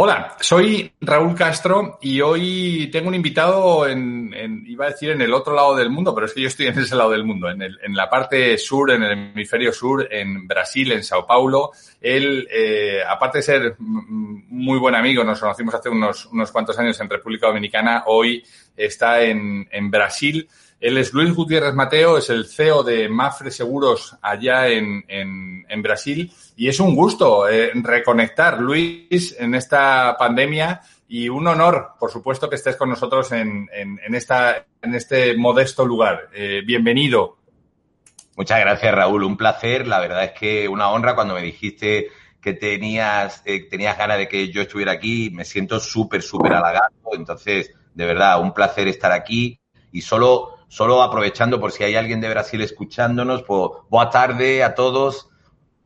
Hola, soy Raúl Castro y hoy tengo un invitado en, iba a decir en el otro lado del mundo, pero es que yo estoy en ese lado del mundo, en, en la parte sur, en el hemisferio sur, en Brasil, en Sao Paulo. Él, eh, aparte de ser muy buen amigo, nos conocimos hace unos, unos cuantos años en República Dominicana, hoy está en, en Brasil. Él es Luis Gutiérrez Mateo, es el CEO de Mafre Seguros allá en, en, Brasil y es un gusto eh, reconectar, Luis, en esta pandemia y un honor, por supuesto, que estés con nosotros en, en esta, en este modesto lugar. Eh, bienvenido. Muchas gracias, Raúl. Un placer. La verdad es que una honra cuando me dijiste que tenías, eh, tenías ganas de que yo estuviera aquí. Me siento súper, súper halagado. Entonces, de verdad, un placer estar aquí. Y solo solo aprovechando por si hay alguien de Brasil escuchándonos, pues boa tarde a todos.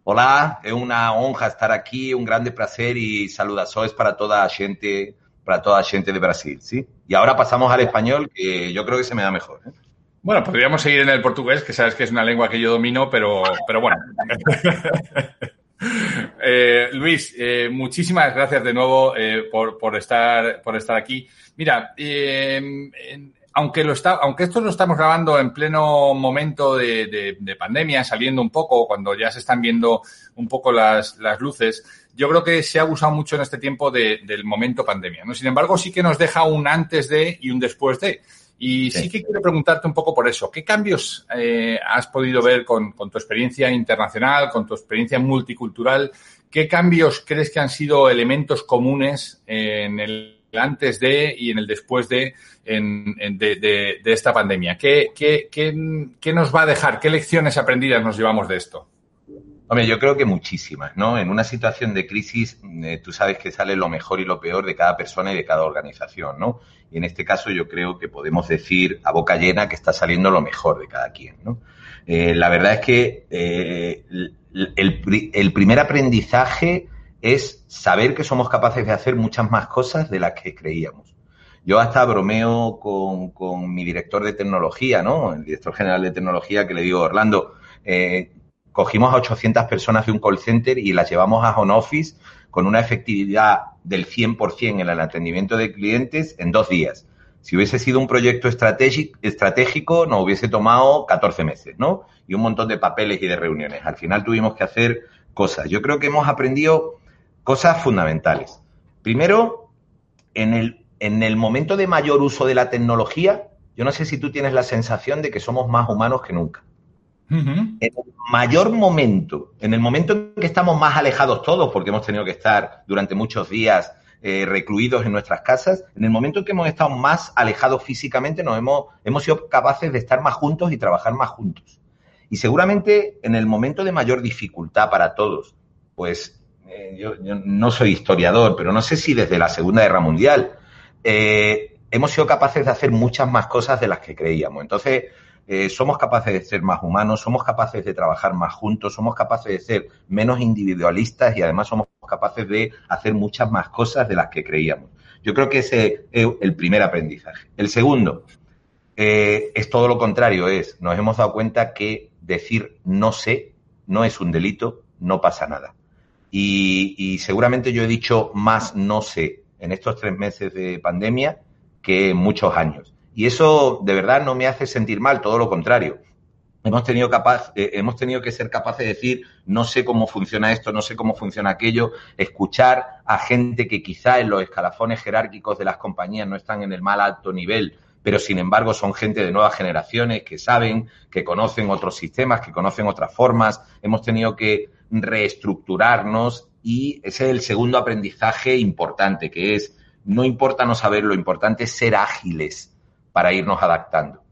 Hola, es una honra estar aquí, un grande placer y saludazoes para toda la gente, para toda gente de Brasil, ¿sí? Y ahora pasamos al español, que yo creo que se me da mejor. ¿eh? Bueno, podríamos seguir en el portugués, que sabes que es una lengua que yo domino, pero, pero bueno. eh, Luis, eh, muchísimas gracias de nuevo por, por, estar, por estar aquí. Mira, en, aunque, lo está, aunque esto lo estamos grabando en pleno momento de, de, pandemia, saliendo un poco, cuando ya se están viendo un poco las, las luces, yo creo que se ha abusado mucho en este tiempo de, del momento pandemia. ¿no? Sin embargo, sí que nos deja un antes de y un después de. Y sí, que quiero preguntarte un poco por eso. ¿Qué cambios eh, has podido ver con, con tu experiencia internacional, con tu experiencia multicultural? ¿Qué cambios crees que han sido elementos comunes en el antes de y en el después de, de, esta pandemia. ¿Qué, qué, qué, ¿Qué, nos va a dejar? ¿Qué lecciones aprendidas nos llevamos de esto? Hombre, yo creo que muchísimas, ¿no? En una situación de crisis, eh, tú sabes que sale lo mejor y lo peor de cada persona y de cada organización, ¿no? Y en este caso yo creo que podemos decir a boca llena que está saliendo lo mejor de cada quien, ¿no? Eh, la verdad es que eh, el, el primer aprendizaje es saber que somos capaces de hacer muchas más cosas de las que creíamos. Yo hasta bromeo con, con mi director de tecnología, ¿no? El director general de tecnología que le digo, Orlando, eh, cogimos a 800 personas de un call center y las llevamos a home office con una efectividad del 100% en el atendimiento de clientes en dos días. Si hubiese sido un proyecto estratégico, nos hubiese tomado 14 meses, ¿no? Y un montón de papeles y de reuniones. Al final tuvimos que hacer cosas. Yo creo que hemos aprendido cosas fundamentales. Primero, en el, en el momento de mayor uso de la tecnología, yo no sé si tú tienes la sensación de que somos más humanos que nunca. Uh -huh. En el mayor momento, en el momento en que estamos más alejados todos, porque hemos tenido que estar durante muchos días eh, recluidos en nuestras casas, en el momento en que hemos estado más alejados físicamente, nos hemos, hemos sido capaces de estar más juntos y trabajar más juntos. Y seguramente en el momento de mayor dificultad para todos, pues eh, yo, no soy historiador, pero no sé si desde la Segunda Guerra Mundial eh, hemos sido capaces de hacer muchas más cosas de las que creíamos. Entonces, eh, somos capaces de ser más humanos, somos capaces de trabajar más juntos, somos capaces de ser menos individualistas y además somos capaces de hacer muchas más cosas de las que creíamos. Yo creo que ese es el primer aprendizaje. El segundo es todo lo contrario, es nos hemos dado cuenta que decir no sé no es un delito, no pasa nada. Y, seguramente yo he dicho más no sé en estos tres meses de pandemia que en muchos años. Y eso de verdad no me hace sentir mal, todo lo contrario. Hemos tenido, capaz, eh, hemos tenido que ser capaces de decir, no sé cómo funciona esto, no sé cómo funciona aquello, escuchar a gente que quizá en los escalafones jerárquicos de las compañías no están en el mal alto nivel, pero sin embargo son gente de nuevas generaciones que saben, que conocen otros sistemas, que conocen otras formas. Hemos tenido que reestructurarnos y ese es el segundo aprendizaje importante, que es no importa no saber, lo importante es ser ágiles para irnos adaptando.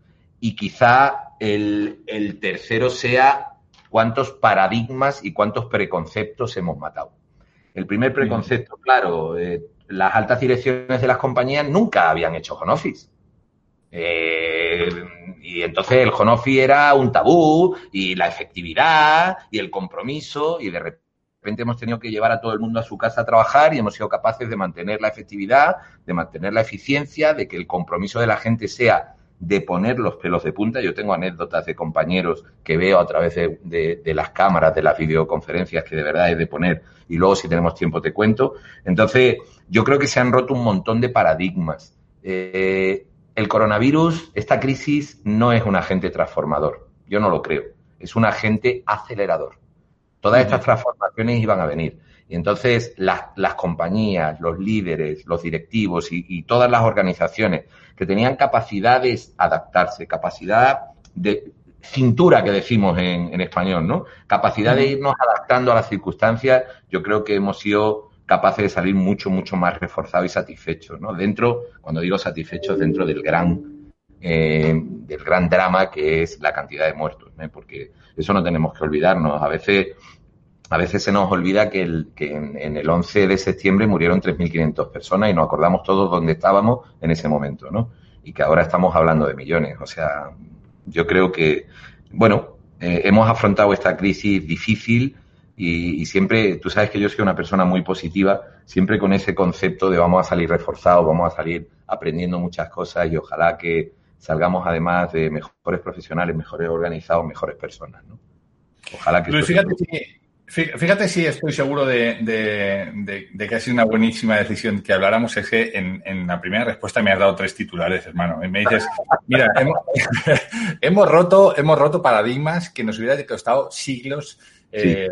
Y quizá el, el tercero sea cuántos paradigmas y cuántos preconceptos hemos matado. El primer preconcepto, claro, eh, las altas direcciones de las compañías nunca habían hecho home office. Eh, y entonces el office era un tabú y la efectividad y el compromiso y de repente hemos tenido que llevar a todo el mundo a su casa a trabajar y hemos sido capaces de mantener la efectividad, de mantener la eficiencia, de que el compromiso de la gente sea de poner los pelos de punta. Yo tengo anécdotas de compañeros que veo a través de, las cámaras, de las videoconferencias, que de verdad es de poner, y luego si tenemos tiempo te cuento. Entonces, yo creo que se han roto un montón de paradigmas. Eh, el coronavirus, esta crisis, no es un agente transformador. Yo no lo creo. Es un agente acelerador. Todas estas transformaciones iban a venir. Y entonces las, compañías, los líderes, los directivos y, todas las organizaciones que tenían capacidades adaptarse, capacidad de cintura que decimos en, en español, ¿no? Capacidad de irnos adaptando a las circunstancias, yo creo que hemos sido capaces de salir mucho, mucho más reforzados y satisfechos, ¿no? Dentro, cuando digo satisfechos, dentro del gran, eh, del gran drama que es la cantidad de muertos, ¿eh? porque eso no tenemos que olvidarnos. A veces, a veces se nos olvida que, el, que en, el 11 de septiembre murieron 3.500 personas y nos acordamos todos dónde estábamos en ese momento, ¿no? Y que ahora estamos hablando de millones. O sea, yo creo que, bueno, eh, hemos afrontado esta crisis difícil, y, siempre, tú sabes que yo soy una persona muy positiva, siempre con ese concepto de vamos a salir reforzados, vamos a salir aprendiendo muchas cosas y ojalá que salgamos además de mejores profesionales, mejores organizados, mejores personas. ¿no? Ojalá que... fíjate, si, estoy seguro de, que ha sido una buenísima decisión que habláramos. Es que en, la primera respuesta me has dado tres titulares, hermano. Y me dices, mira, hemos, hemos, roto, hemos roto paradigmas que nos hubiera costado siglos eh,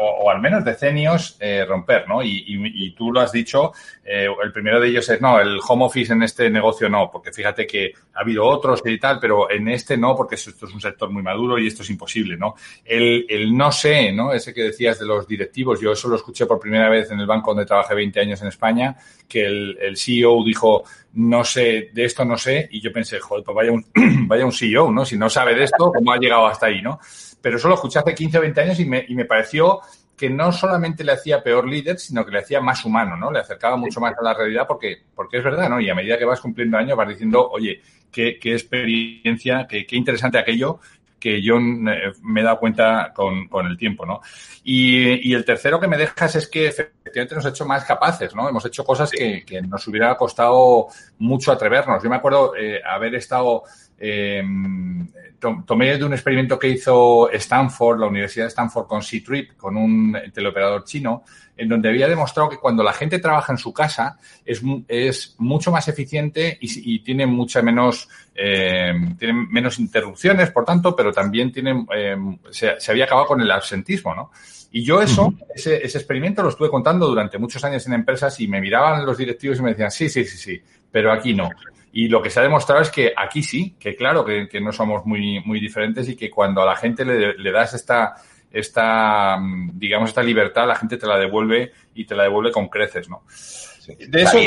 o, al menos decenios eh, romper, ¿no? Y, tú lo has dicho, eh, el primero de ellos es, no, el home office en este negocio no, porque fíjate que ha habido otros y tal, pero en este no, porque esto es un sector muy maduro y esto es imposible, ¿no? El, el no sé, ¿no? Ese que decías de los directivos, yo eso lo escuché por primera vez en el banco donde trabajé 20 años en España, que el, CEO dijo, no sé, de esto no sé, y yo pensé, joder, pues vaya un, vaya un CEO, ¿no? Si no sabe de esto, ¿cómo ha llegado hasta ahí, no? Pero eso lo escuché hace 15 o 20 años y me, y me pareció que no solamente le hacía peor líder, sino que le hacía más humano, ¿no? Le acercaba mucho más a la realidad porque, porque es verdad, ¿no? Y a medida que vas cumpliendo años vas diciendo, oye, qué, qué experiencia, qué, qué interesante aquello que yo eh, me he dado cuenta con, con el tiempo, ¿no? Y, y, el tercero que me dejas es que efectivamente nos ha hecho más capaces, ¿no? Hemos hecho cosas que, que nos hubiera costado mucho atrevernos. Yo me acuerdo eh, haber estado eh, tomé de un experimento que hizo Stanford, la Universidad de Stanford con C-Trip, con un teleoperador chino, en donde había demostrado que cuando la gente trabaja en su casa es, es mucho más eficiente y, tiene mucha menos, eh, tiene menos interrupciones, por tanto, pero también tiene, eh, se, había acabado con el absentismo, ¿no? Y yo eso, ese, ese experimento lo estuve contando durante muchos años en empresas y me miraban los directivos y me decían, sí, sí, sí, sí, pero aquí no. Y lo que se ha demostrado es que aquí sí, que claro, que, no somos muy, muy diferentes y que cuando a la gente le, das esta, esta, digamos, esta libertad, la gente te la devuelve y te la devuelve con creces, ¿no? De eso,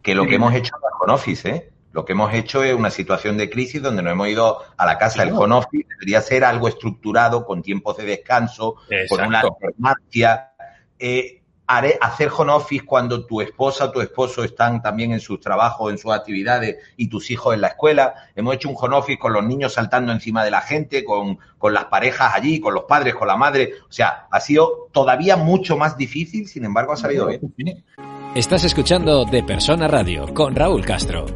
que lo que hemos hecho el home office, ¿eh? Lo que hemos hecho es una situación de crisis donde nos hemos ido a la casa del home office. Debería ser algo estructurado, con tiempos de descanso, con una alternancia. Eh, hacer home office cuando tu esposa o tu esposo están también en sus trabajos, en sus actividades y tus hijos en la escuela. Hemos hecho un home office con los niños saltando encima de la gente, con, con las parejas allí, con los padres, con la madre. O sea, ha sido todavía mucho más difícil, sin embargo ha salido bien. Estás escuchando De Persona Radio con Raúl Castro.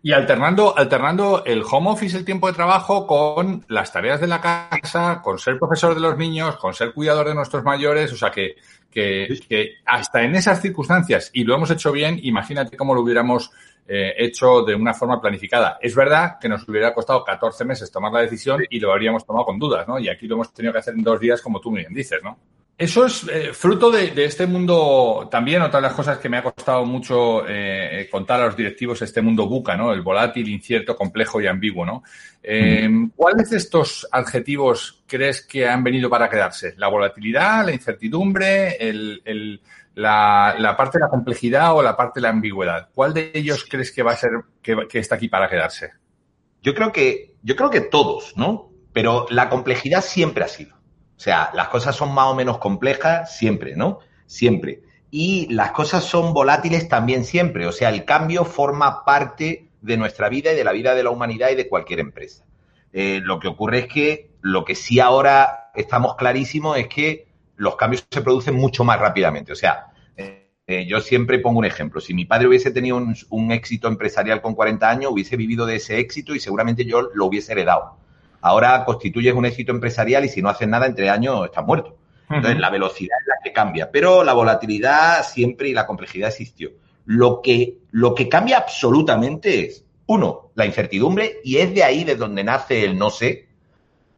Y alternando, alternando el home office, el tiempo de trabajo, con las tareas de la casa, con ser profesor de los niños, con ser cuidador de nuestros mayores. O sea que que, hasta en esas circunstancias, y lo hemos hecho bien, imagínate cómo lo hubiéramos eh, hecho de una forma planificada. Es verdad que nos hubiera costado 14 meses tomar la decisión y lo habríamos tomado con dudas, ¿no? Y aquí lo hemos tenido que hacer en dos días, como tú bien dices, ¿no? Eso es eh, fruto de, este mundo, también otra de las cosas que me ha costado mucho eh, contar a los directivos, este mundo buca, ¿no? El volátil, incierto, complejo y ambiguo, ¿no? Eh, ¿Cuáles de estos adjetivos crees que han venido para quedarse? ¿La volatilidad, la incertidumbre, el, la, parte de la complejidad o la parte de la ambigüedad? ¿Cuál de ellos crees que va a ser, que, que está aquí para quedarse? Yo creo que, yo creo que todos, ¿no? Pero la complejidad siempre ha sido. O sea, las cosas son más o menos complejas siempre, ¿no? Siempre. Y las cosas son volátiles también siempre. O sea, el cambio forma parte de nuestra vida y de la vida de la humanidad y de cualquier empresa. Eh, lo que ocurre es que lo que sí ahora estamos clarísimos es que los cambios se producen mucho más rápidamente. O sea, eh, eh, yo siempre pongo un ejemplo. Si mi padre hubiese tenido un, un, éxito empresarial con 40 años, hubiese vivido de ese éxito y seguramente yo lo hubiese heredado. Ahora constituyes un éxito empresarial y si no haces nada entre años estás muerto. Entonces, la velocidad es la que cambia, pero la volatilidad siempre y la complejidad existió. Lo que, lo que cambia absolutamente es, uno, la incertidumbre, y es de ahí de donde nace el no sé,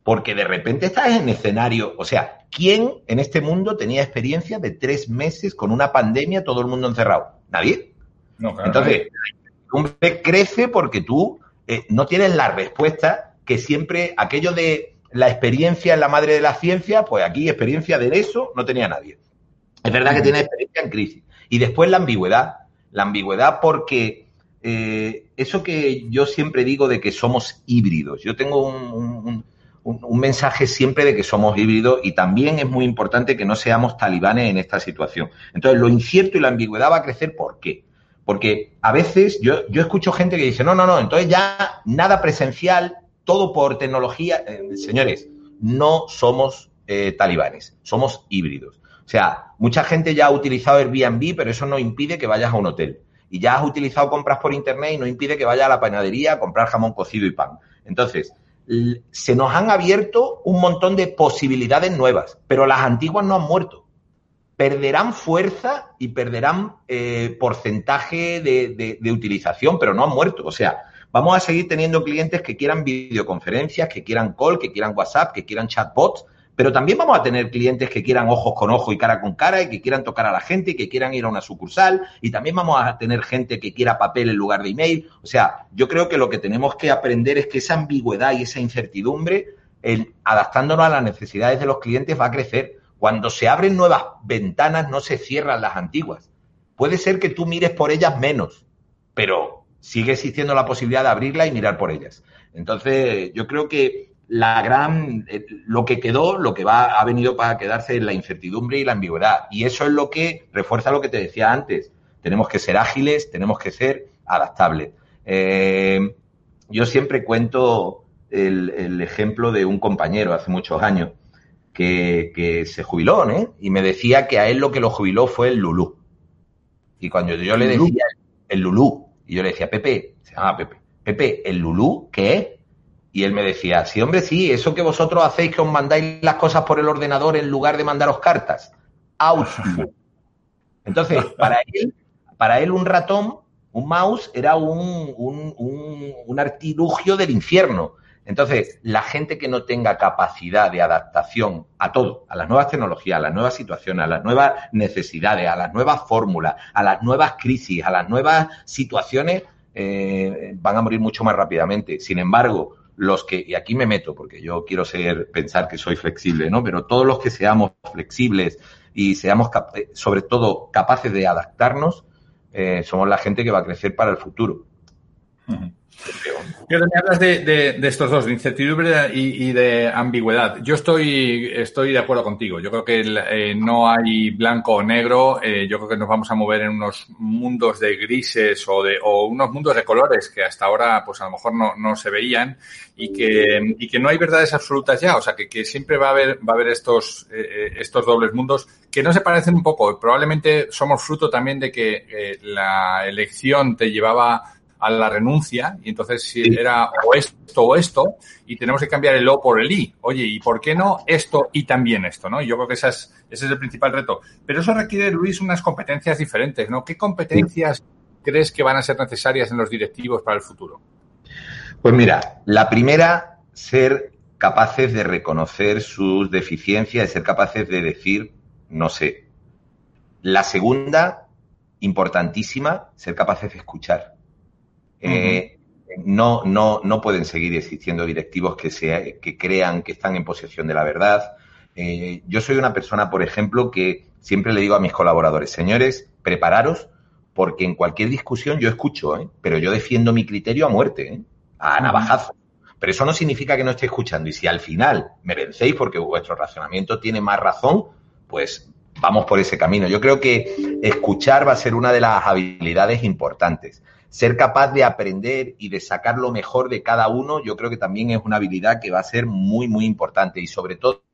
porque de repente estás en escenario, o sea, ¿quién en este mundo tenía experiencia de tres meses con una pandemia, todo el mundo encerrado? Nadie. No, claro, Entonces, la incertidumbre crece porque tú eh, no tienes la respuesta que siempre, aquello de la experiencia en la madre de la ciencia, pues aquí experiencia de eso no tenía nadie. Es verdad que tiene experiencia en crisis. Y después la ambigüedad. La ambigüedad porque eh, eso que yo siempre digo de que somos híbridos. Yo tengo un, un, un, mensaje siempre de que somos híbridos y también es muy importante que no seamos talibanes en esta situación. Entonces, lo incierto y la ambigüedad va a crecer. ¿Por qué? Porque a veces yo, yo escucho gente que dice, no, no, no, entonces ya nada presencial, todo por tecnología. Eh, señores, no somos eh, talibanes, somos híbridos. O sea, mucha gente ya ha utilizado Airbnb, pero eso no impide que vayas a un hotel. Y ya has utilizado compras por internet y no impide que vayas a la panadería a comprar jamón cocido y pan. Entonces, se nos han abierto un montón de posibilidades nuevas, pero las antiguas no han muerto. Perderán fuerza y perderán eh, porcentaje de, de, de utilización, pero no han muerto. O sea, Vamos a seguir teniendo clientes que quieran videoconferencias, que quieran call, que quieran WhatsApp, que quieran chatbots, pero también vamos a tener clientes que quieran ojos con ojo y cara con cara y que quieran tocar a la gente y que quieran ir a una sucursal y también vamos a tener gente que quiera papel en lugar de email. O sea, yo creo que lo que tenemos que aprender es que esa ambigüedad y esa incertidumbre, adaptándonos a las necesidades de los clientes, va a crecer. Cuando se abren nuevas ventanas, no se cierran las antiguas. Puede ser que tú mires por ellas menos, pero sigue existiendo la posibilidad de abrirla y mirar por ellas. Entonces, yo creo que la gran, eh, lo que quedó, lo que va, ha venido para quedarse es la incertidumbre y la ambigüedad. Y eso es lo que refuerza lo que te decía antes. Tenemos que ser ágiles, tenemos que ser adaptables. Eh, yo siempre cuento el, el, ejemplo de un compañero hace muchos años que, que se jubiló, ¿no? Y me decía que a él lo que lo jubiló fue el Lulú. Y cuando yo le decía el Lulú, y yo le decía, Pepe, se llama Pepe, Pepe, ¿el Lulú qué es? Y él me decía, sí, hombre, sí, eso que vosotros hacéis, que os mandáis las cosas por el ordenador en lugar de mandaros cartas. Outlook. Entonces, para él, para él un ratón, un mouse, era un, un, un artilugio del infierno. Entonces, la gente que no tenga capacidad de adaptación a todo, a las nuevas tecnologías, a las nuevas situaciones, a las nuevas necesidades, a las nuevas fórmulas, a las nuevas crisis, a las nuevas situaciones, eh, van a morir mucho más rápidamente. Sin embargo, los que, y aquí me meto porque yo quiero ser, pensar que soy flexible, ¿no? Pero todos los que seamos flexibles y seamos, sobre todo, capaces de adaptarnos, eh, somos la gente que va a crecer para el futuro. Pero me hablas de, de, estos dos, de incertidumbre y, de ambigüedad. Yo estoy, estoy de acuerdo contigo. Yo creo que eh, no hay blanco o negro. Eh, yo creo que nos vamos a mover en unos mundos de grises o, de, o unos mundos de colores que hasta ahora, pues a lo mejor no, no se veían y que, y que no hay verdades absolutas ya. O sea, que, que siempre va a haber, va a haber estos, eh, estos dobles mundos que no se parecen un poco. Probablemente somos fruto también de que la elección te llevaba a la renuncia y entonces si era o esto o esto y tenemos que cambiar el o por el i. Oye, ¿y por qué no esto y también esto? ¿no? Yo creo que esa es, ese es el principal reto. Pero eso requiere, Luis, unas competencias diferentes. ¿no? ¿Qué competencias crees que van a ser necesarias en los directivos para el futuro? Pues mira, la primera, ser capaces de reconocer sus deficiencias, ser capaces de decir, no sé. La segunda, importantísima, ser capaces de escuchar eh, no, no, no pueden seguir existiendo directivos que, se, que crean que están en posesión de la verdad. Eh, yo soy una persona, por ejemplo, que siempre le digo a mis colaboradores, señores, prepararos, porque en cualquier discusión yo escucho, ¿eh? pero yo defiendo mi criterio a muerte, a navajazo. Pero eso no significa que no esté escuchando. Y si al final me vencéis porque vuestro razonamiento tiene más razón, pues vamos por ese camino. Yo creo que escuchar va a ser una de las habilidades importantes. Ser capaz de aprender y de sacar lo mejor de cada uno, yo creo que también es una habilidad que va a ser muy, muy importante. Y sobre todo,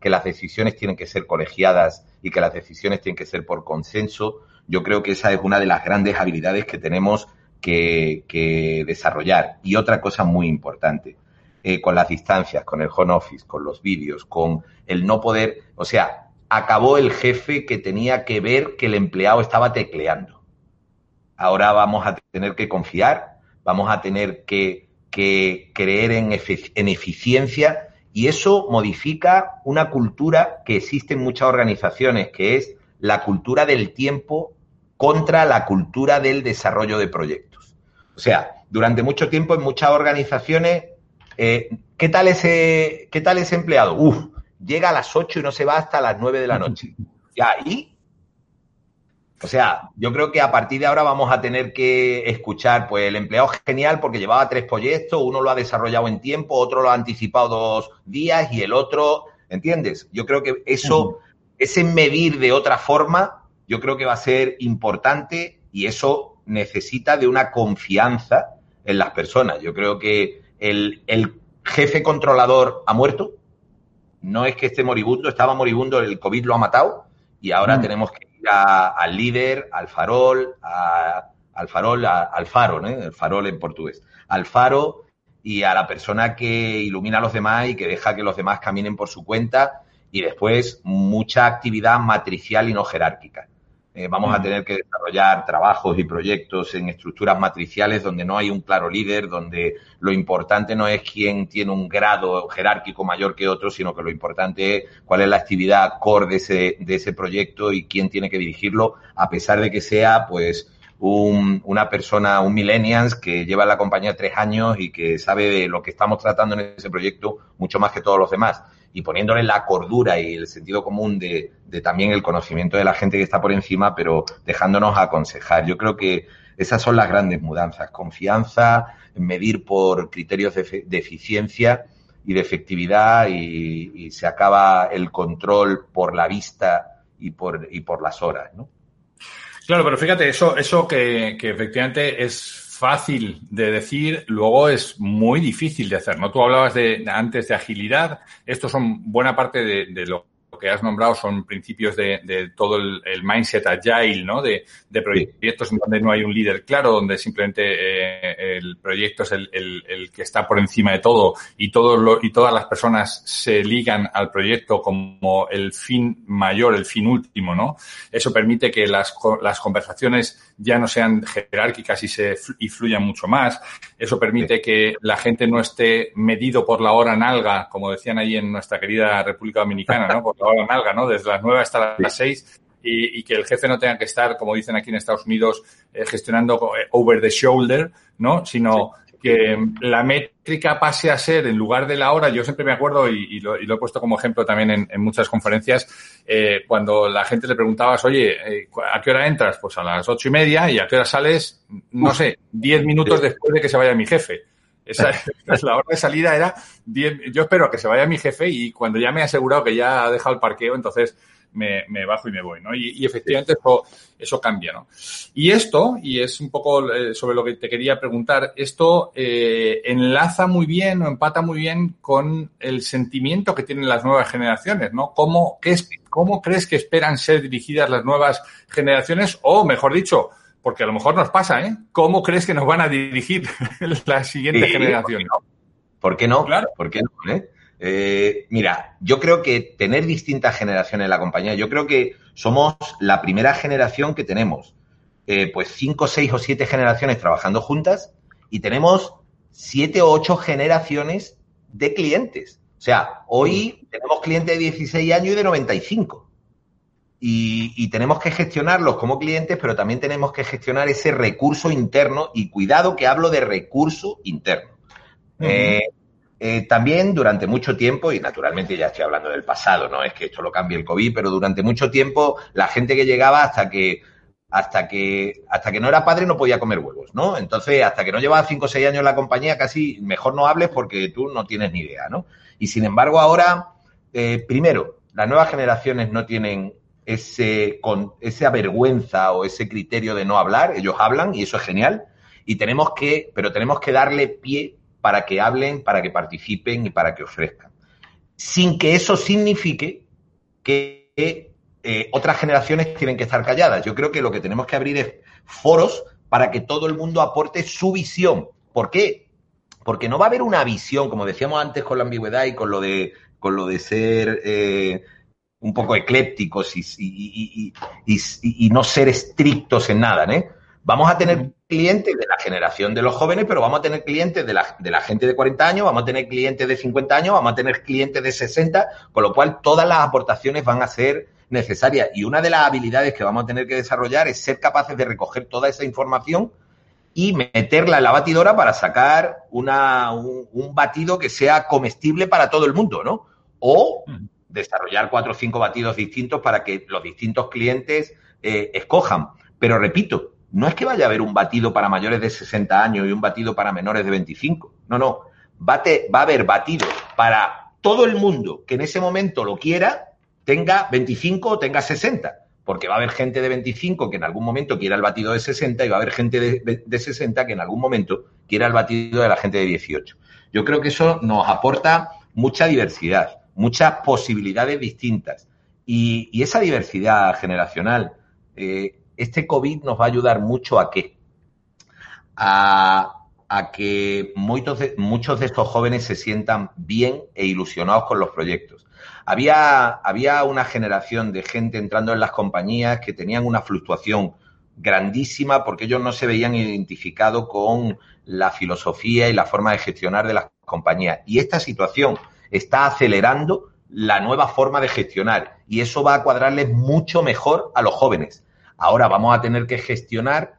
que las decisiones tienen que ser colegiadas y que las decisiones tienen que ser por consenso. Yo creo que esa es una de las grandes habilidades que tenemos que, desarrollar. Y otra cosa muy importante, eh, con las distancias, con el home office, con los vídeos, con el no poder, o sea, acabó el jefe que tenía que ver que el empleado estaba tecleando. Ahora vamos a tener que confiar, vamos a tener que, creer en, en eficiencia y eso modifica una cultura que existe en muchas organizaciones, que es la cultura del tiempo contra la cultura del desarrollo de proyectos. O sea, durante mucho tiempo en muchas organizaciones, eh, ¿qué, tal ese, ¿qué tal ese empleado? Uf, llega a las 8 y no se va hasta las 9 de la noche. Ya, ¿y? O sea, yo creo que a partir de ahora vamos a tener que escuchar, pues el empleado es genial porque llevaba tres proyectos, uno lo ha desarrollado en tiempo, otro lo ha anticipado dos días y el otro, ¿entiendes? Yo creo que eso, ese medir de otra forma, yo creo que va a ser importante y eso necesita de una confianza en las personas. Yo creo que el, el jefe controlador ha muerto, no es que esté moribundo, estaba moribundo, el COVID lo ha matado y ahora mm. tenemos que al líder, al farol, al farol, al faro, ¿eh? el farol en portugués, al faro y a la persona que ilumina a los demás y que deja que los demás caminen por su cuenta y después mucha actividad matricial y no jerárquica. Eh, vamos a tener que desarrollar trabajos y proyectos en estructuras matriciales donde no hay un claro líder, donde lo importante no es quién tiene un grado jerárquico mayor que otro, sino que lo importante es cuál es la actividad core de ese, de ese proyecto y quién tiene que dirigirlo, a pesar de que sea, pues, un, una persona, un millennials que lleva en la compañía tres años y que sabe de lo que estamos tratando en ese proyecto mucho más que todos los demás y poniéndole la cordura y el sentido común de, también el conocimiento de la gente que está por encima, pero dejándonos aconsejar. Yo creo que esas son las grandes mudanzas. Confianza, medir por criterios de, eficiencia y de efectividad y, se acaba el control por la vista y por, y por las horas, ¿no? Claro, pero fíjate, eso, eso que, que efectivamente es fácil de decir, luego es muy difícil de hacer. ¿no? Tú hablabas de, antes de agilidad, estos son buena parte de, de lo que has nombrado son principios de, todo el, mindset agile, ¿no? De, proyectos en donde no hay un líder claro, donde simplemente eh, el proyecto es el, que está por encima de todo y, todos y todas las personas se ligan al proyecto como el fin mayor, el fin último, ¿no? Eso permite que las, las conversaciones ya no sean jerárquicas y se y fluyan mucho más. Eso permite que la gente no esté medido por la hora nalga, como decían ahí en nuestra querida República Dominicana, ¿no? Por la hora ¿no? Desde las nueve hasta las seis. Y, que el jefe no tenga que estar, como dicen aquí en Estados Unidos, eh, gestionando eh, over the shoulder, ¿no? Sino que la métrica pase a ser, en lugar de la hora, yo siempre me acuerdo, y, lo, he puesto como ejemplo también en, muchas conferencias, eh, cuando la gente le preguntabas, oye, ¿a qué hora entras? Pues a las ocho y media, y a qué hora sales, no sé, diez minutos después de que se vaya mi jefe. Esa, la hora de salida era yo espero que se vaya mi jefe y cuando ya me he asegurado que ya ha dejado el parqueo, entonces me, bajo y me voy, ¿no? Y, efectivamente eso, eso cambia, ¿no? Y esto, y es un poco eh, sobre lo que te quería preguntar, esto eh, enlaza muy bien o empata muy bien con el sentimiento que tienen las nuevas generaciones, ¿no? ¿Cómo, qué es, ¿Cómo crees que esperan ser dirigidas las nuevas generaciones? O, mejor dicho, porque a lo mejor nos pasa, ¿eh? ¿Cómo crees que nos van a dirigir la siguiente generación? ¿Por qué no? Claro. ¿Por qué no? Eh? Eh, mira, yo creo que tener distintas generaciones en la compañía, yo creo que somos la primera generación que tenemos eh, pues cinco, seis o siete generaciones trabajando juntas y tenemos siete o ocho generaciones de clientes. O sea, hoy mm. tenemos clientes de 16 años y de 95 y, tenemos que gestionarlos como clientes, pero también tenemos que gestionar ese recurso interno y cuidado que hablo de recurso interno. Eh, eh, también durante mucho tiempo, y naturalmente ya estoy hablando del pasado, no es que esto lo cambie el COVID, pero durante mucho tiempo la gente que llegaba hasta que hasta que, hasta que no era padre no podía comer huevos, ¿no? Entonces, hasta que no llevaba cinco o seis años en la compañía, casi mejor no hables porque tú no tienes ni idea, ¿no? Y sin embargo, ahora, eh, primero, las nuevas generaciones no tienen ese, con, esa vergüenza o ese criterio de no hablar, ellos hablan y eso es genial, y tenemos que, pero tenemos que darle pie para que hablen, para que participen y para que ofrezcan. Sin que eso signifique que eh, otras generaciones tienen que estar calladas. Yo creo que lo que tenemos que abrir es foros para que todo el mundo aporte su visión. ¿Por qué? Porque no va a haber una visión, como decíamos antes con la ambigüedad y con lo de, con lo de ser eh, un poco eclépticos y, y, no ser estrictos en nada, ¿eh? Vamos a tener clientes de la generación de los jóvenes, pero vamos a tener clientes de la, de la, gente de 40 años, vamos a tener clientes de 50 años, vamos a tener clientes de 60, con lo cual todas las aportaciones van a ser necesarias. Y una de las habilidades que vamos a tener que desarrollar es ser capaces de recoger toda esa información y meterla en la batidora para sacar una, un, batido que sea comestible para todo el mundo, ¿no? O desarrollar cuatro o cinco batidos distintos para que los distintos clientes eh, escojan. Pero repito, no es que vaya a haber un batido para mayores de 60 años y un batido para menores de 25. No, no. Va, a haber batidos para todo el mundo que en ese momento lo quiera, tenga 25 o tenga 60. Porque va a haber gente de 25 que en algún momento quiera el batido de 60 y va a haber gente de, de 60 que en algún momento quiera el batido de la gente de 18. Yo creo que eso nos aporta mucha diversidad, muchas posibilidades distintas. Y, y esa diversidad generacional eh, este COVID nos va a ayudar mucho a qué? A, que muchos de, muchos de estos jóvenes se sientan bien e ilusionados con los proyectos. Había, había una generación de gente entrando en las compañías que tenían una fluctuación grandísima porque ellos no se veían identificados con la filosofía y la forma de gestionar de las compañías. Y esta situación está acelerando la nueva forma de gestionar y eso va a cuadrarles mucho mejor a los jóvenes. Ahora vamos a tener que gestionar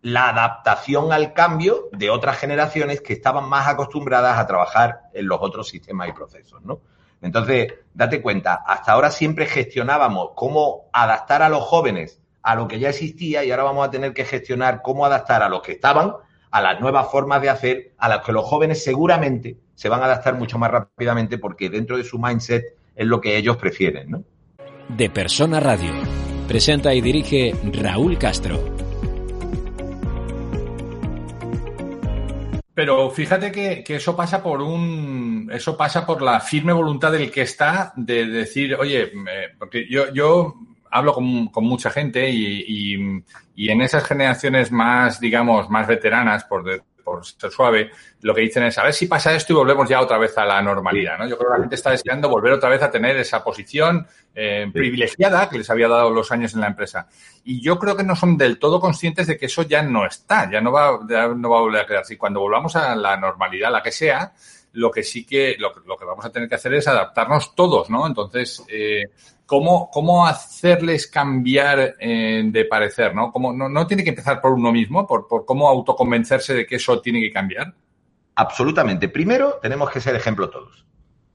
la adaptación al cambio de otras generaciones que estaban más acostumbradas a trabajar en los otros sistemas y procesos, ¿no? Entonces, date cuenta, hasta ahora siempre gestionábamos cómo adaptar a los jóvenes a lo que ya existía y ahora vamos a tener que gestionar cómo adaptar a los que estaban a las nuevas formas de hacer, a las que los jóvenes seguramente se van a adaptar mucho más rápidamente porque dentro de su mindset es lo que ellos prefieren, ¿no? De Persona Radio Presenta y dirige Raúl Castro. Pero fíjate que, eso pasa por un, eso pasa por la firme voluntad del que está de decir, oye, porque yo, yo hablo con, mucha gente y, y, en esas generaciones más, digamos, más veteranas, por, por ser suave, lo que dicen es a ver si pasa esto y volvemos ya otra vez a la normalidad, ¿no? Yo creo que la gente está deseando volver otra vez a tener esa posición eh, privilegiada que les había dado los años en la empresa. Y yo creo que no son del todo conscientes de que eso ya no está, ya no va, no va a volver a quedarse. Y cuando volvamos a la normalidad, la que sea, lo que sí que, lo, que vamos a tener que hacer es adaptarnos todos, ¿no? Entonces, eh, ¿cómo, ¿cómo hacerles cambiar eh, de parecer, ¿no? ¿Cómo, no, no tiene que empezar por uno mismo, por, por cómo autoconvencerse de que eso tiene que cambiar? Absolutamente. Primero, tenemos que ser ejemplo todos.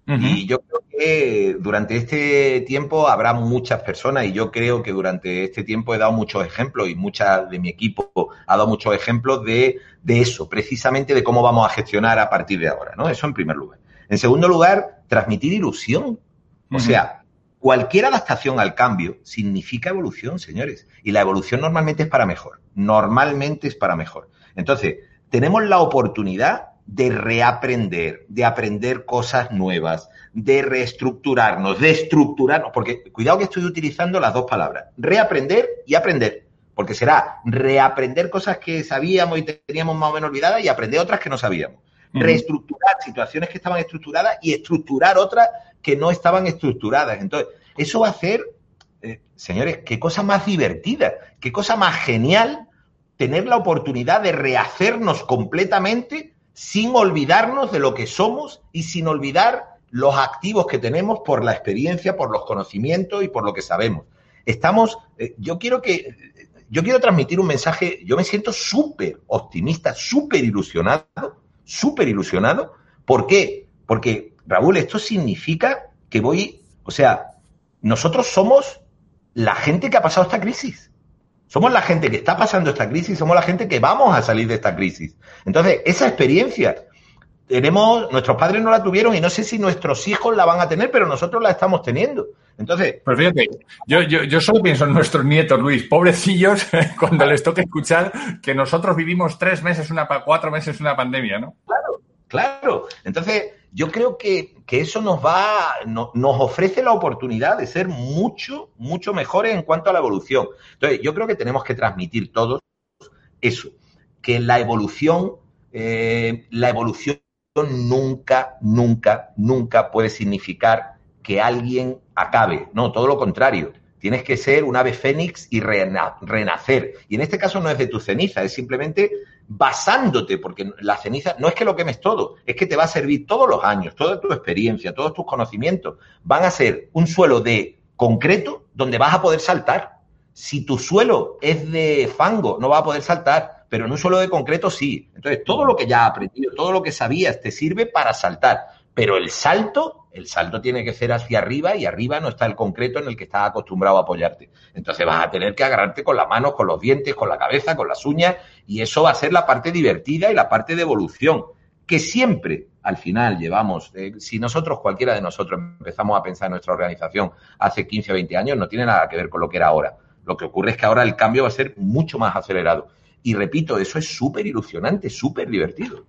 Y yo creo que durante este tiempo habrá muchas personas y yo creo que durante este tiempo he dado muchos ejemplos y mucha de mi equipo ha dado muchos ejemplos de, de eso, precisamente de cómo vamos a gestionar a partir de ahora, ¿no? Eso en primer lugar. En segundo lugar, transmitir ilusión. O sea, Cualquier adaptación al cambio significa evolución, señores. Y la evolución normalmente es para mejor. Normalmente es para mejor. Entonces, tenemos la oportunidad de reaprender, de aprender cosas nuevas, de reestructurarnos, de estructurarnos, porque cuidado que estoy utilizando las dos palabras, reaprender y aprender, porque será reaprender cosas que sabíamos y teníamos más o menos olvidadas y aprender otras que no sabíamos. Reestructurar situaciones que estaban estructuradas y estructurar otras que no estaban estructuradas. Entonces, eso va a hacer, eh, señores, qué cosa más divertida, qué cosa más genial tener la oportunidad de rehacernos completamente sin olvidarnos de lo que somos y sin olvidar los activos que tenemos por la experiencia, por los conocimientos y por lo que sabemos. Estamos, eh, yo quiero que, yo quiero transmitir un mensaje, yo me siento súper optimista, súper ilusionado, súper ilusionado. ¿Por qué? Porque, Raúl, esto significa que voy, o sea, nosotros somos la gente que ha pasado esta crisis. Somos la gente que está pasando esta crisis, somos la gente que vamos a salir de esta crisis. Entonces, esa experiencia tenemos, nuestros padres no la tuvieron y no sé si nuestros hijos la van a tener, pero nosotros la estamos teniendo. Entonces. Pues fíjate, yo, yo, yo solo pienso en nuestros nietos, Luis, pobrecillos, cuando les toque escuchar que nosotros vivimos tres meses, una cuatro meses una pandemia, ¿no? Claro, claro. Entonces, yo creo que, que eso nos va, no, nos ofrece la oportunidad de ser mucho, mucho mejores en cuanto a la evolución. Entonces, yo creo que tenemos que transmitir todos eso, que la evolución, eh, la evolución nunca, nunca, nunca puede significar que alguien acabe. No, todo lo contrario. Tienes que ser un ave fénix y renacer. Y en este caso no es de tu ceniza, es simplemente basándote, porque la ceniza no es que lo quemes todo, es que te va a servir todos los años, toda tu experiencia, todos tus conocimientos. Van a ser un suelo de concreto donde vas a poder saltar. Si tu suelo es de fango, no vas a poder saltar pero en un suelo de concreto sí. Entonces, todo lo que ya has aprendido, todo lo que sabías, te sirve para saltar. Pero el salto, el salto tiene que ser hacia arriba y arriba no está el concreto en el que estás acostumbrado a apoyarte. Entonces vas a tener que agarrarte con las manos, con los dientes, con la cabeza, con las uñas, y eso va a ser la parte divertida y la parte de evolución, que siempre al final llevamos, eh, si nosotros, cualquiera de nosotros, empezamos a pensar en nuestra organización hace 15 o 20 años, no tiene nada que ver con lo que era ahora. Lo que ocurre es que ahora el cambio va a ser mucho más acelerado. Y repito, eso es súper ilusionante, súper divertido.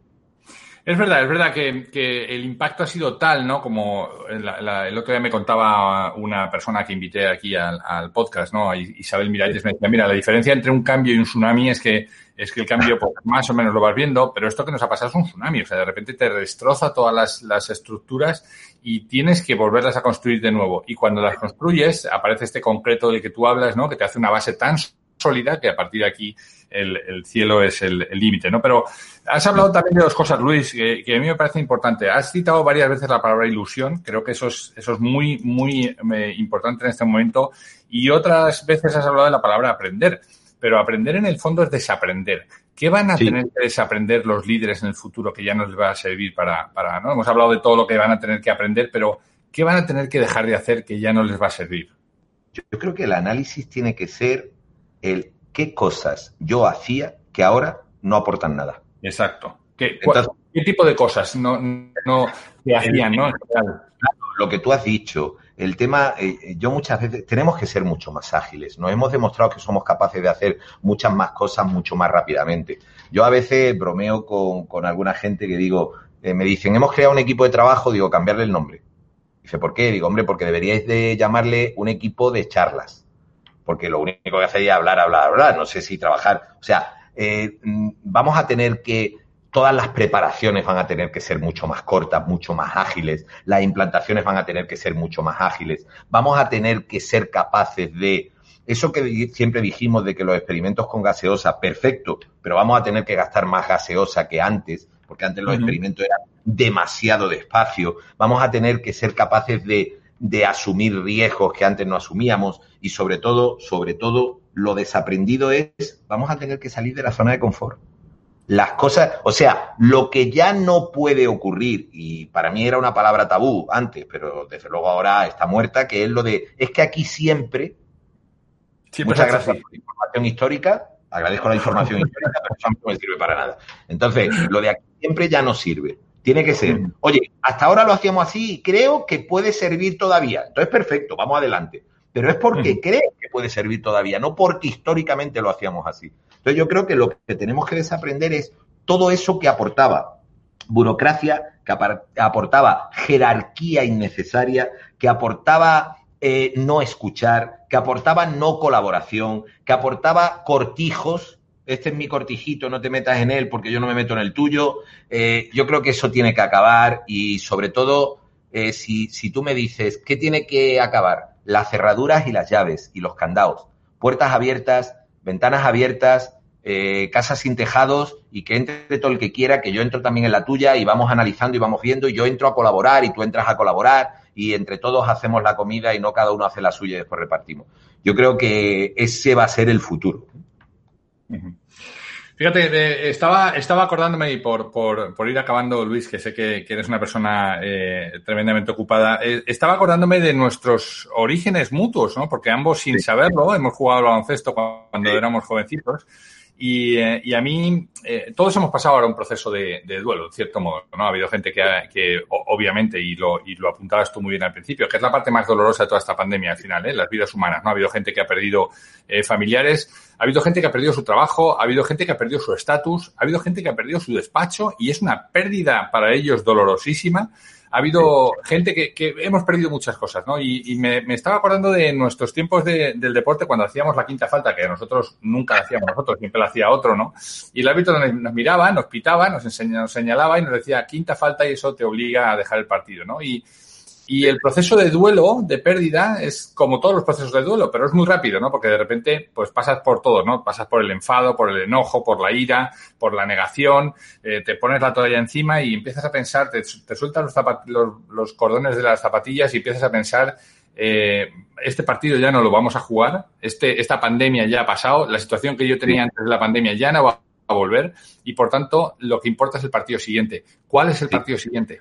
Es verdad, es verdad que, el impacto ha sido tal, ¿no? Como el otro día me contaba una persona que invité aquí al, podcast, ¿no? Isabel Miralles me decía, mira, la diferencia entre un cambio y un tsunami es que es que el cambio pues, más o menos lo vas viendo, pero esto que nos ha pasado es un tsunami, o sea, de repente te destroza todas las, las estructuras y tienes que volverlas a construir de nuevo. Y cuando las construyes, aparece este concreto del que tú hablas, ¿no? Que te hace una base tan sólida que a partir de aquí el, cielo es el límite, ¿no? Pero has hablado también de dos cosas, Luis, que, a mí me parece importante. Has citado varias veces la palabra ilusión, creo que eso es, eso es muy, muy eh, importante en este momento, y otras veces has hablado de la palabra aprender, pero aprender en el fondo es desaprender. ¿Qué van a tener que desaprender los líderes en el futuro que ya no les va a servir para, para, ¿no? Hemos hablado de todo lo que van a tener que aprender, pero ¿qué van a tener que dejar de hacer que ya no les va a servir? Yo creo que el análisis tiene que ser el qué cosas yo hacía que ahora no aportan nada. Exacto. ¿Qué, tipo de cosas no, no hacían, no? Lo que tú has dicho, el tema, eh, yo muchas veces, tenemos que ser mucho más ágiles. Nos hemos demostrado que somos capaces de hacer muchas más cosas mucho más rápidamente. Yo a veces bromeo con, alguna gente que digo, eh, me dicen, hemos creado un equipo de trabajo, digo, cambiarle el nombre. Dice, ¿por qué? Digo, hombre, porque deberíais de llamarle un equipo de charlas porque lo único que hace es hablar, hablar, hablar, no sé si trabajar. O sea, eh, mm, vamos a tener que, todas las preparaciones van a tener que ser mucho más cortas, mucho más ágiles, las implantaciones van a tener que ser mucho más ágiles, vamos a tener que ser capaces de, eso que siempre dijimos de que los experimentos con gaseosa, perfecto, pero vamos a tener que gastar más gaseosa que antes, porque antes los experimentos eran demasiado despacio, vamos a tener que ser capaces de de asumir riesgos que antes no asumíamos y sobre todo, sobre todo, lo desaprendido es, vamos a tener que salir de la zona de confort. Las cosas, o sea, lo que ya no puede ocurrir, y para mí era una palabra tabú antes, pero desde luego ahora está muerta, que es lo de, es que aquí siempre, muchas gracias por la información histórica, agradezco la información histórica, pero eso no me sirve para nada. Entonces, lo de aquí siempre ya no sirve. Tiene que ser, oye, hasta ahora lo hacíamos así y creo que puede servir todavía. Entonces, perfecto, vamos adelante. Pero es porque creo que puede servir todavía, no porque históricamente lo hacíamos así. Entonces, yo creo que lo que tenemos que desaprender es todo eso que aportaba burocracia, que aportaba jerarquía innecesaria, que aportaba eh, no escuchar, que aportaba no colaboración, que aportaba cortijos este es mi cortijito, no te metas en él porque yo no me meto en el tuyo. Eh, yo creo que eso tiene que acabar y sobre todo, eh, si, si tú me dices, ¿qué tiene que acabar? Las cerraduras y las llaves y los candados. Puertas abiertas, ventanas abiertas, eh, casas sin tejados y que entre todo el que quiera, que yo entro también en la tuya y vamos analizando y vamos viendo y yo entro a colaborar y tú entras a colaborar y entre todos hacemos la comida y no cada uno hace la suya y después repartimos. Yo creo que ese va a ser el futuro. Fíjate, estaba, estaba acordándome y por, por, por, ir acabando, Luis, que sé que, que eres una persona eh, tremendamente ocupada, eh, estaba acordándome de nuestros orígenes mutuos, ¿no? Porque ambos, sin saberlo, hemos jugado al baloncesto cuando sí. éramos jovencitos. Y, eh, y, a mí, eh, todos hemos pasado ahora un proceso de, de, duelo, en cierto modo, ¿no? Ha habido gente que, ha, que obviamente, y lo, y lo apuntabas tú muy bien al principio, que es la parte más dolorosa de toda esta pandemia al final, ¿eh? Las vidas humanas, ¿no? Ha habido gente que ha perdido eh, familiares, ha habido gente que ha perdido su trabajo, ha habido gente que ha perdido su estatus, ha habido gente que ha perdido su despacho y es una pérdida para ellos dolorosísima ha habido gente que, que, hemos perdido muchas cosas, ¿no? Y, y me, me, estaba acordando de nuestros tiempos de, del deporte cuando hacíamos la quinta falta, que nosotros nunca la hacíamos nosotros, siempre la hacía otro, ¿no? Y el árbitro nos, nos miraba, nos pitaba, nos, enseña, nos señalaba y nos decía quinta falta y eso te obliga a dejar el partido, ¿no? Y, y el proceso de duelo, de pérdida, es como todos los procesos de duelo, pero es muy rápido, ¿no? Porque de repente, pues pasas por todo, ¿no? Pasas por el enfado, por el enojo, por la ira, por la negación, eh, te pones la toalla encima y empiezas a pensar, te, los, los, los, cordones de las zapatillas y empiezas a pensar, eh, este partido ya no lo vamos a jugar, este, esta pandemia ya ha pasado, la situación que yo tenía antes de la pandemia ya no va a volver y por tanto lo que importa es el partido siguiente. ¿Cuál es el partido siguiente?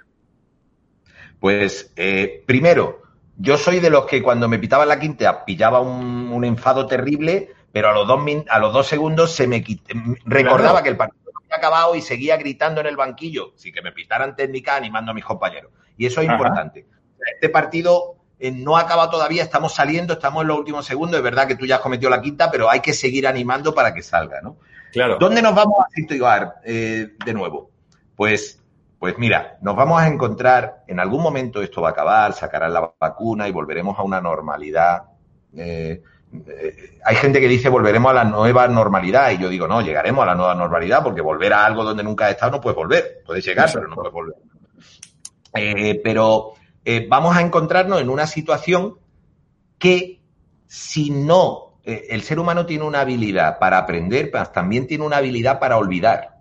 Pues eh, primero, yo soy de los que cuando me pitaba la quinta pillaba un, un enfado terrible, pero a los dos, a los dos segundos se me quit... recordaba claro. que el partido había acabado y seguía gritando en el banquillo, sí que me pitaran técnica animando a mis compañeros. Y eso es Ajá. importante. Este partido eh, no ha acabado todavía, estamos saliendo, estamos en los últimos segundos, es verdad que tú ya has cometido la quinta, pero hay que seguir animando para que salga, ¿no? Claro. ¿Dónde nos vamos a situar eh, de nuevo? Pues pues mira, nos vamos a encontrar, en algún momento esto va a acabar, sacarán la vacuna y volveremos a una normalidad. Eh, eh, hay gente que dice volveremos a la nueva normalidad y yo digo, no, llegaremos a la nueva normalidad porque volver a algo donde nunca has estado no puedes volver. Puedes llegar, pero no puedes volver. Eh, pero vamos a encontrarnos en una situación que si no, el ser humano tiene una habilidad para aprender, pero también tiene una habilidad para olvidar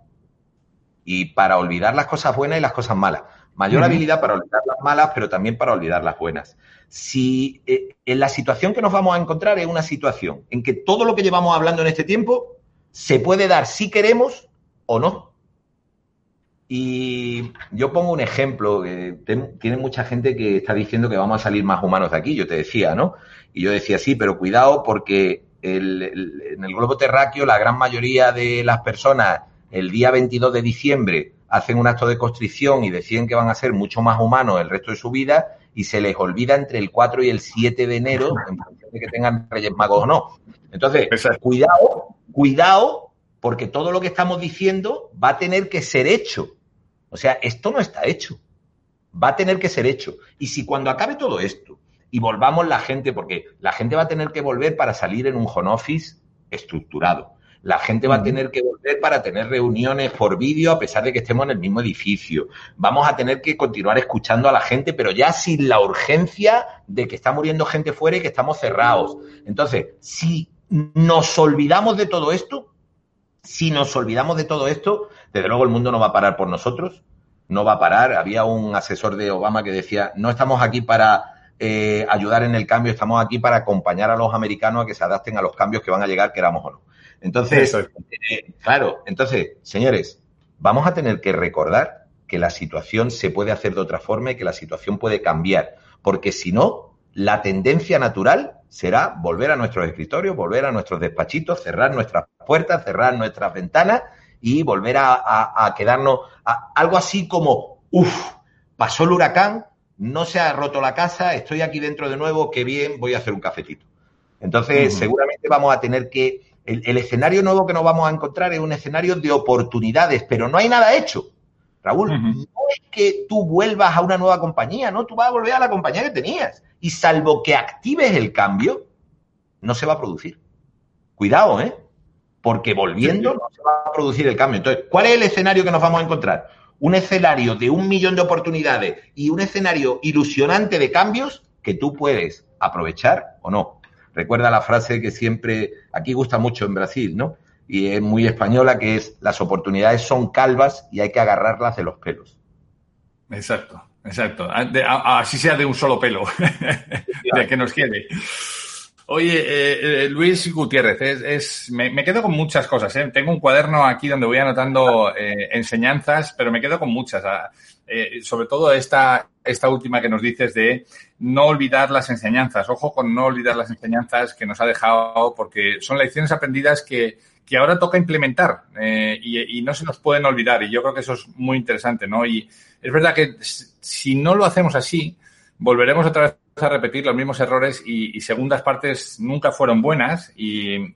y para olvidar las cosas buenas y las cosas malas. Mayor uh -huh. habilidad para olvidar las malas, pero también para olvidar las buenas. Si eh, en la situación que nos vamos a encontrar es una situación en que todo lo que llevamos hablando en este tiempo se puede dar si queremos o no. Y yo pongo un ejemplo, eh, ten, tiene mucha gente que está diciendo que vamos a salir más humanos de aquí, yo te decía, ¿no? Y yo decía, sí, pero cuidado porque el, el, en el globo terráqueo la gran mayoría de las personas el día 22 de diciembre hacen un acto de constricción y deciden que van a ser mucho más humanos el resto de su vida y se les olvida entre el 4 y el 7 de enero en función de que tengan Reyes Magos o no. Entonces, cuidado, cuidado, porque todo lo que estamos diciendo va a tener que ser hecho. O sea, esto no está hecho. Va a tener que ser hecho. Y si cuando acabe todo esto y volvamos la gente, porque la gente va a tener que volver para salir en un home office estructurado la gente va a tener que volver para tener reuniones por vídeo a pesar de que estemos en el mismo edificio. Vamos a tener que continuar escuchando a la gente, pero ya sin la urgencia de que está muriendo gente fuera y que estamos cerrados. Entonces, si nos olvidamos de todo esto, si nos olvidamos de todo esto, desde luego el mundo no va a parar por nosotros, no va a parar. Había un asesor de Obama que decía, no estamos aquí para eh, ayudar en el cambio, estamos aquí para acompañar a los americanos a que se adapten a los cambios que van a llegar, queramos o no. Entonces, eh, claro, entonces, señores, vamos a tener que recordar que la situación se puede hacer de otra forma y que la situación puede cambiar, porque si no, la tendencia natural será volver a nuestros escritorios, volver a nuestros despachitos, cerrar nuestras puertas, cerrar nuestras ventanas y volver a, a, a quedarnos a, algo así como, uff, pasó el huracán, no se ha roto la casa, estoy aquí dentro de nuevo, qué bien, voy a hacer un cafetito. Entonces, uh -huh. seguramente vamos a tener que el, el, escenario nuevo que nos vamos a encontrar es un escenario de oportunidades, pero no hay nada hecho. Raúl, uh -huh. no es que tú vuelvas a una nueva compañía, no, tú vas a volver a la compañía que tenías. Y salvo que actives el cambio, no se va a producir. Cuidado, ¿eh? Porque volviendo no se va a producir el cambio. Entonces, ¿cuál es el escenario que nos vamos a encontrar? Un escenario de un millón de oportunidades y un escenario ilusionante de cambios que tú puedes aprovechar o no. Recuerda la frase que siempre aquí gusta mucho en Brasil, ¿no? Y es muy española, que es las oportunidades son calvas y hay que agarrarlas de los pelos. Exacto, exacto. De, a, así sea de un solo pelo, de que nos quede. Oye, eh, eh, Luis Gutiérrez, es, me, quedo con muchas cosas. ¿eh? Tengo un cuaderno aquí donde voy anotando enseñanzas, pero me quedo con muchas. Ah, sobre todo esta, esta última que nos dices de no olvidar las enseñanzas. Ojo con no olvidar las enseñanzas que nos ha dejado, porque son lecciones aprendidas que, que ahora toca implementar y, y, no se nos pueden olvidar. Y yo creo que eso es muy interesante, ¿no? Y es verdad que si no lo hacemos así, volveremos otra vez a repetir los mismos errores y, segundas partes nunca fueron buenas y,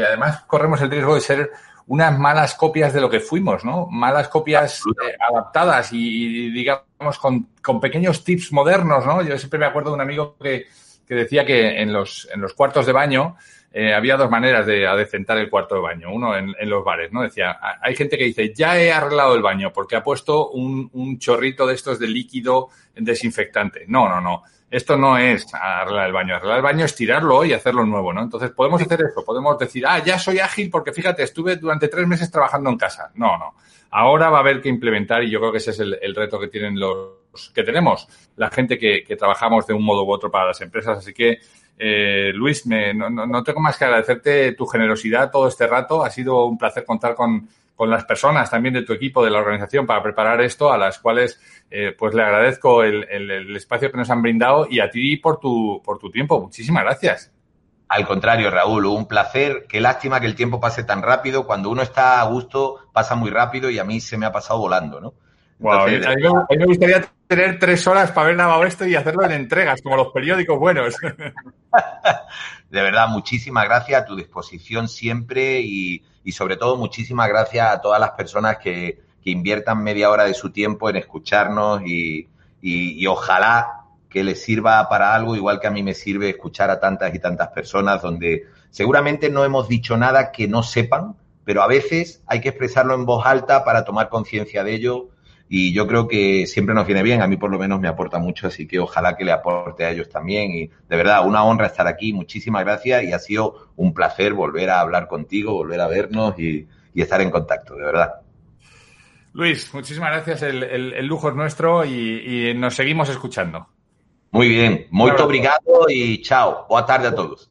además corremos el riesgo de ser unas malas copias de lo que fuimos, ¿no? Malas copias eh, adaptadas y, digamos con, pequeños tips modernos, ¿no? Yo siempre me acuerdo de un amigo que, decía que en los, en los cuartos de baño eh, había dos maneras de adecentar el cuarto de baño. Uno en, los bares, ¿no? Decía, hay gente que dice, ya he arreglado el baño porque ha puesto un, un chorrito de estos de líquido desinfectante. No, no, no esto no es arreglar el baño. Arreglar el baño es tirarlo y hacerlo nuevo, ¿no? Entonces podemos hacer esto, podemos decir, ah, ya soy ágil porque fíjate, estuve durante tres meses trabajando en casa. No, no. Ahora va a haber que implementar y yo creo que ese es el, reto que tienen los que tenemos, la gente que, trabajamos de un modo u otro para las empresas. Así que, eh, Luis, me, no, no tengo más que agradecerte tu generosidad todo este rato. Ha sido un placer contar con, con las personas también de tu equipo, de la organización, para preparar esto, a las cuales eh, pues le agradezco el, el, espacio que nos han brindado y a ti por tu, por tu tiempo. Muchísimas gracias. Al contrario, Raúl, un placer. Qué lástima que el tiempo pase tan rápido. Cuando uno está a gusto, pasa muy rápido y a mí se me ha pasado volando, ¿no? A, mí me, gustaría tener tres horas para ver nada esto y hacerlo en entregas, como los periódicos buenos. De verdad, muchísimas gracias a tu disposición siempre y, sobre todo muchísimas gracias a todas las personas que, inviertan media hora de su tiempo en escucharnos y, y, ojalá que les sirva para algo, igual que a mí me sirve escuchar a tantas y tantas personas donde seguramente no hemos dicho nada que no sepan, pero a veces hay que expresarlo en voz alta para tomar conciencia de ello y yo creo que siempre nos viene bien, a mí por lo menos me aporta mucho, así que ojalá que le aporte a ellos también. Y de verdad una honra estar aquí, muchísimas gracias y ha sido un placer volver a hablar contigo, volver a vernos y, estar en contacto, de verdad. Luis, muchísimas gracias, el, lujo es nuestro y, nos seguimos escuchando. Muy bien, muy obrigado y chao, buena tarde a todos.